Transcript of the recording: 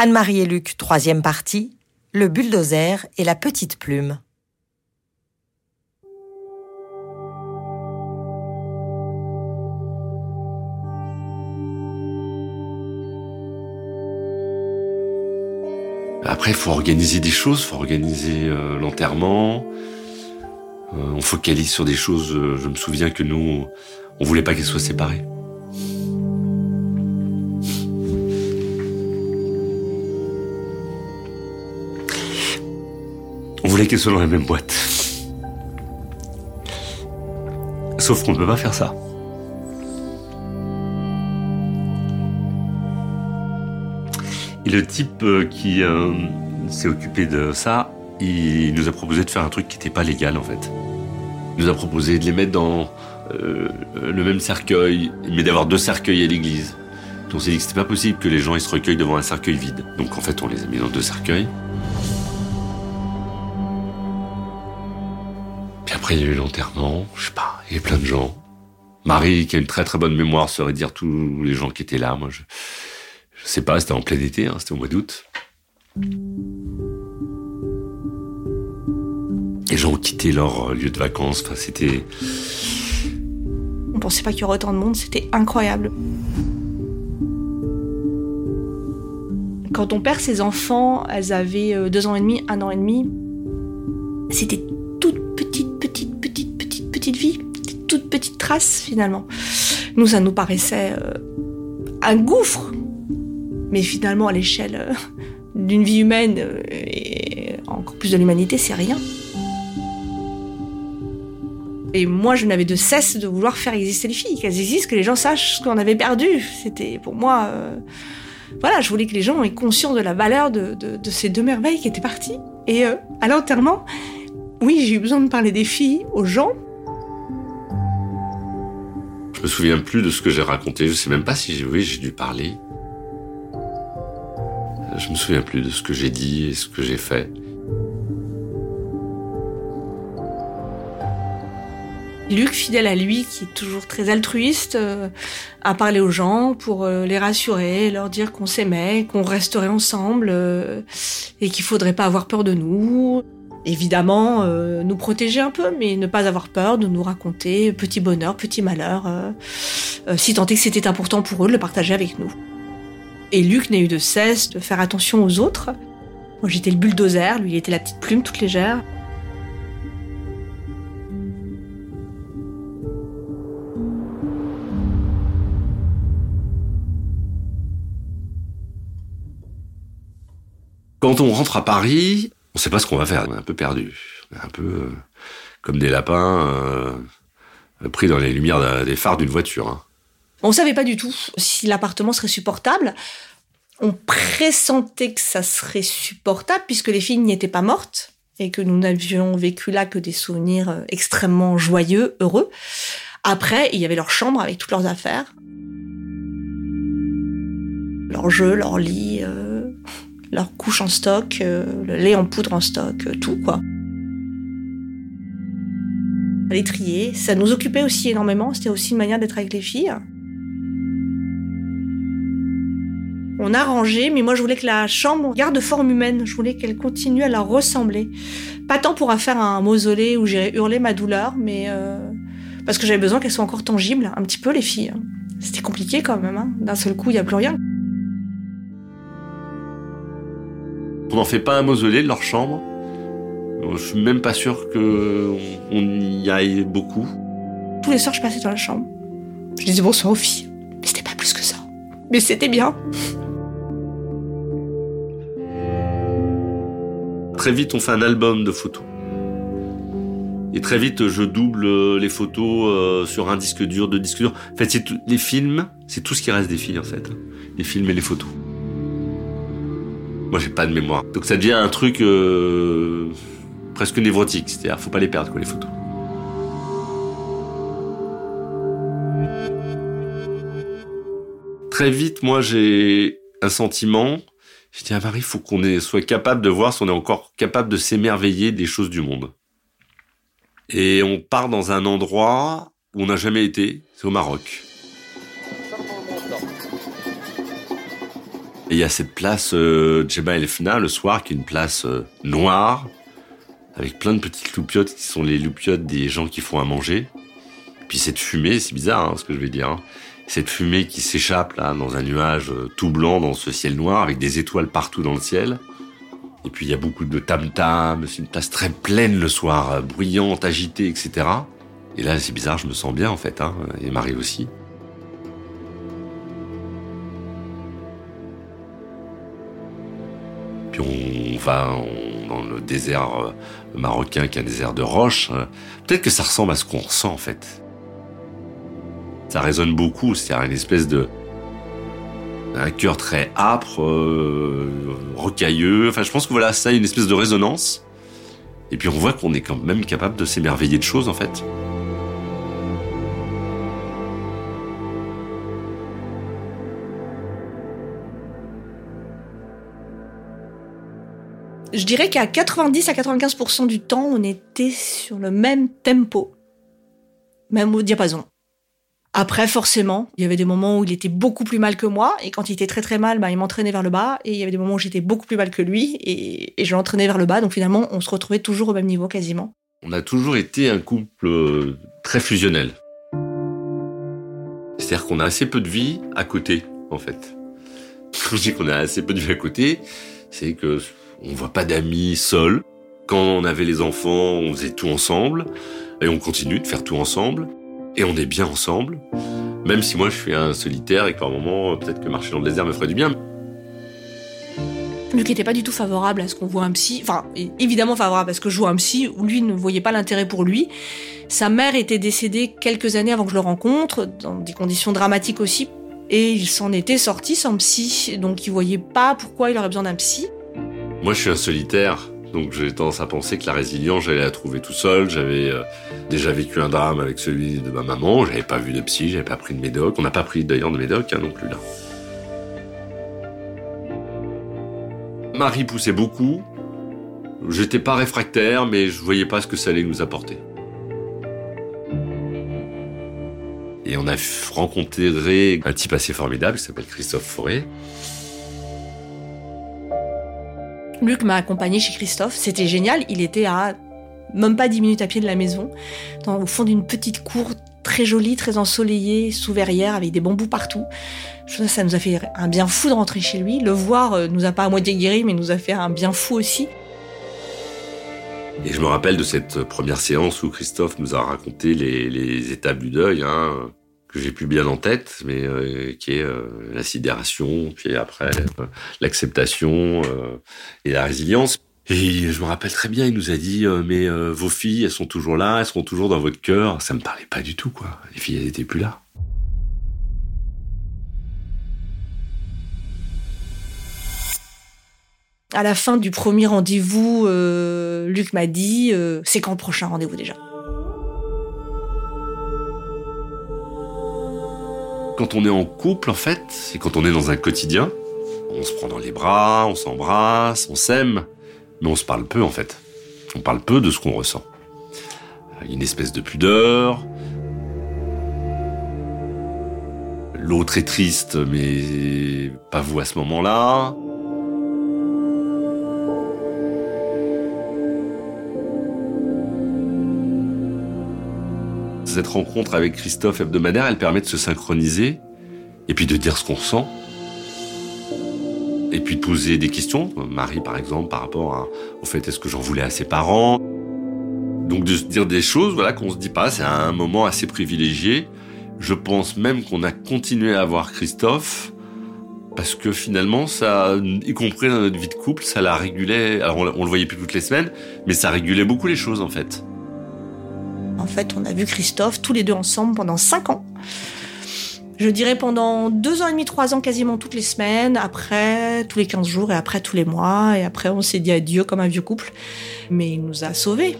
Anne-Marie et Luc, troisième partie, le bulldozer et la petite plume. Après, il faut organiser des choses, il faut organiser euh, l'enterrement. Euh, on focalise sur des choses. euh, je me souviens que nous, on voulait pas qu'elles soient séparées. Qu'elles soient dans la même boîte. Sauf qu'on ne peut pas faire ça. Et le type euh, qui euh, s'est occupé de ça, il nous a proposé de faire un truc qui n'était pas légal en fait. Il nous a proposé de les mettre dans euh, le même cercueil, mais d'avoir deux cercueils à l'église. Donc on s'est dit que c'était pas possible que les gens ils se recueillent devant un cercueil vide. Donc en fait on les a mis dans deux cercueils. Il y a eu l'enterrement, je sais pas, il y avait plein de gens. Marie, qui a une très très bonne mémoire, saurait dire tous les gens qui étaient là. Moi, je, je sais pas, c'était en plein été, hein, c'était au mois d'août. Les gens ont quitté leur euh, lieu de vacances. Enfin, c'était. On pensait pas qu'il y aurait autant de monde, c'était incroyable. Quand on perd ses enfants, elles avaient euh, deux ans et demi, un an et demi. C'était petite, vie, des toutes petites traces finalement. Nous, ça nous paraissait euh, un gouffre, mais finalement à l'échelle euh, d'une vie humaine euh, et encore plus de l'humanité, c'est rien. Et moi, je n'avais de cesse de vouloir faire exister les filles, qu'elles existent, que les gens sachent ce qu'on avait perdu. C'était pour moi, voilà, je voulais que les gens aient conscience de la valeur de, de- ces deux merveilles qui étaient parties. Et à l'enterrement, oui, j'ai eu besoin de parler des filles aux gens. Je me souviens plus de ce que j'ai raconté. Je sais même pas si j'ai. Oui, j'ai dû parler. Je me souviens plus de ce que j'ai dit et ce que j'ai fait. Luc, fidèle à lui, qui est toujours très altruiste, euh, a parlé aux gens pour euh, les rassurer, leur dire qu'on s'aimait, qu'on resterait ensemble euh, et qu'il faudrait pas avoir peur de nous. Évidemment, euh, nous protéger un peu, mais ne pas avoir peur de nous raconter petit bonheur, petit malheur, euh, euh, si tant est que c'était important pour eux de le partager avec nous. Et Luc n'a eu de cesse de faire attention aux autres. Moi, j'étais le bulldozer, lui, il était la petite plume toute légère. Quand on rentre à Paris, on sait pas ce qu'on va faire. On est un peu perdu. On est un peu euh, comme des lapins euh, pris dans les lumières des phares d'une voiture. hein. On savait pas du tout si l'appartement serait supportable. On pressentait que ça serait supportable puisque les filles n'y étaient pas mortes et que nous n'avions vécu là que des souvenirs euh, extrêmement joyeux, heureux. Après, il y avait leur chambre avec toutes leurs affaires. Leurs jeux, leur lit, leur couche en stock, euh, le lait en poudre en stock, euh, tout quoi. Les trier, ça nous occupait aussi énormément, c'était aussi une manière d'être avec les filles. On a rangé, mais moi je voulais que la chambre garde forme humaine. Je voulais qu'elle continue à leur ressembler. Pas tant pour en faire un mausolée où j'irais hurler ma douleur, mais euh, parce que j'avais besoin qu'elles soient encore tangibles, un petit peu les filles. C'était compliqué quand même. hein. D'un seul coup, il n'y a plus rien. On n'en fait pas un mausolée de leur chambre? Euh, Je suis même pas sûr que on- y aille beaucoup. Tous les soirs, je passais dans la chambre. Je disais bonsoir aux filles. Mais c'était pas plus que ça. Mais c'était bien. Très vite, on fait un album de photos. Et très vite, je double euh, les photos euh, sur un disque dur, deux disques durs. En fait, c'est tout- les films, c'est tout ce qui reste des filles, en fait. Les films et les photos. Moi, j'ai pas de mémoire. Donc ça devient un truc euh, presque névrotique. C'est-à-dire, faut pas les perdre, quoi, les photos. Très vite, moi, j'ai un sentiment. Je dis à Marie, il faut qu'on soit capable de voir si on est encore capable de s'émerveiller des choses du monde. Et on part dans un endroit où on n'a jamais été, c'est au Maroc. Et il y a cette place euh, Djeba El Fna le soir, qui est une place euh, noire, avec plein de petites loupiottes qui sont les loupiottes des gens qui font à manger. Puis cette fumée, c'est bizarre hein, ce que je vais dire, hein. cette fumée qui s'échappe là dans un nuage euh, tout blanc dans ce ciel noir avec des étoiles partout dans le ciel. Et puis il y a beaucoup de tam-tam, c'est une place très pleine le soir, euh, bruyante, agitée, etc. Et là c'est bizarre, je me sens bien en fait, hein, et Marie aussi. On va dans le désert euh, marocain qui est un désert de roches. Euh, Peut-être que ça ressemble à ce qu'on ressent en fait. Ça résonne beaucoup, c'est-à-dire une espèce de un cœur très âpre, euh, rocailleux. Enfin, je pense que voilà, ça a une espèce de résonance. Et puis on voit qu'on est quand même capable de s'émerveiller de choses en fait. Je dirais qu'à 90 à 95% du temps, on était sur le même tempo, même au diapason. Après, forcément, il y avait des moments où il était beaucoup plus mal que moi, et quand il était très très mal, bah, il m'entraînait vers le bas, et il y avait des moments où j'étais beaucoup plus mal que lui, et, et je l'entraînais vers le bas, donc finalement, on se retrouvait toujours au même niveau quasiment. On a toujours été un couple euh, très fusionnel. C'est-à-dire qu'on a assez peu de vie à côté, en fait. Quand je dis qu'on a assez peu de vie à côté, c'est que on voit pas d'amis seuls. Quand on avait les enfants, on faisait tout ensemble, et on continue de faire tout ensemble, et on est bien ensemble. Même si moi je suis un solitaire et que par moment, peut-être que marcher dans le désert me ferait du bien. Luc n'était pas du tout favorable à ce qu'on voit un psy. Enfin, évidemment favorable à ce que je vois un psy, lui ne voyait pas l'intérêt pour lui. Sa mère était décédée quelques années avant que je le rencontre, dans des conditions dramatiques aussi. Et il s'en était sorti sans psy, donc il voyait pas pourquoi il aurait besoin d'un psy. Moi, je suis un solitaire, donc j'ai tendance à penser que la résilience, j'allais la trouver tout seul. J'avais euh, déjà vécu un drame avec celui de ma maman. J'avais pas vu de psy, j'avais pas pris de médoc. On n'a pas pris d'ailleurs de médoc hein, non plus là. Marie poussait beaucoup. J'étais pas réfractaire, mais je voyais pas ce que ça allait nous apporter. Et on a rencontré un type assez formidable qui s'appelle Christophe Forêt. Luc m'a accompagné chez Christophe, c'était génial, il était à même pas 10 minutes à pied de la maison, au fond d'une petite cour très jolie, très ensoleillée, sous verrière, avec des bambous partout. Je ça nous a fait un bien fou de rentrer chez lui. Le voir euh, nous a pas à moitié guéri, mais nous a fait un bien fou aussi. Et je me rappelle de cette première séance où Christophe nous a raconté les, les étapes du deuil, hein, que j'ai plus bien en tête, mais euh, qui est euh, la sidération, puis après euh, l'acceptation et la résilience. Et je me rappelle très bien, il nous a dit mais vos filles, elles sont toujours là, elles seront toujours dans votre cœur. Ça me parlait pas du tout, quoi. Les filles, elles étaient plus là. À la fin du premier rendez-vous, Luc m'a dit c'est quand le prochain rendez-vous déjà? Quand on est en couple, en fait, et quand on est dans un quotidien, on se prend dans les bras, on s'embrasse, on s'aime, mais on se parle peu, en fait. On parle peu de ce qu'on ressent. Une espèce de pudeur. L'autre est triste, mais pas vous à ce moment-là. Cette rencontre avec Christophe hebdomadaire, elle permet de se synchroniser et puis de dire ce qu'on sent. Et puis de poser des questions, Marie par exemple, par rapport au fait est-ce que j'en voulais à ses parents? Donc de se dire des choses voilà, qu'on se dit pas, c'est un moment assez privilégié. Je pense même qu'on a continué à voir Christophe parce que finalement, ça, y compris dans notre vie de couple, ça la régulait. Alors on, on le voyait plus toutes les semaines, mais ça régulait beaucoup les choses en fait. En fait, on a vu Christophe tous les deux ensemble pendant cinq ans. Je dirais pendant deux ans et demi, trois ans, quasiment toutes les semaines, après tous les quinze jours et après tous les mois. Et après, on s'est dit adieu comme un vieux couple. Mais il nous a sauvés.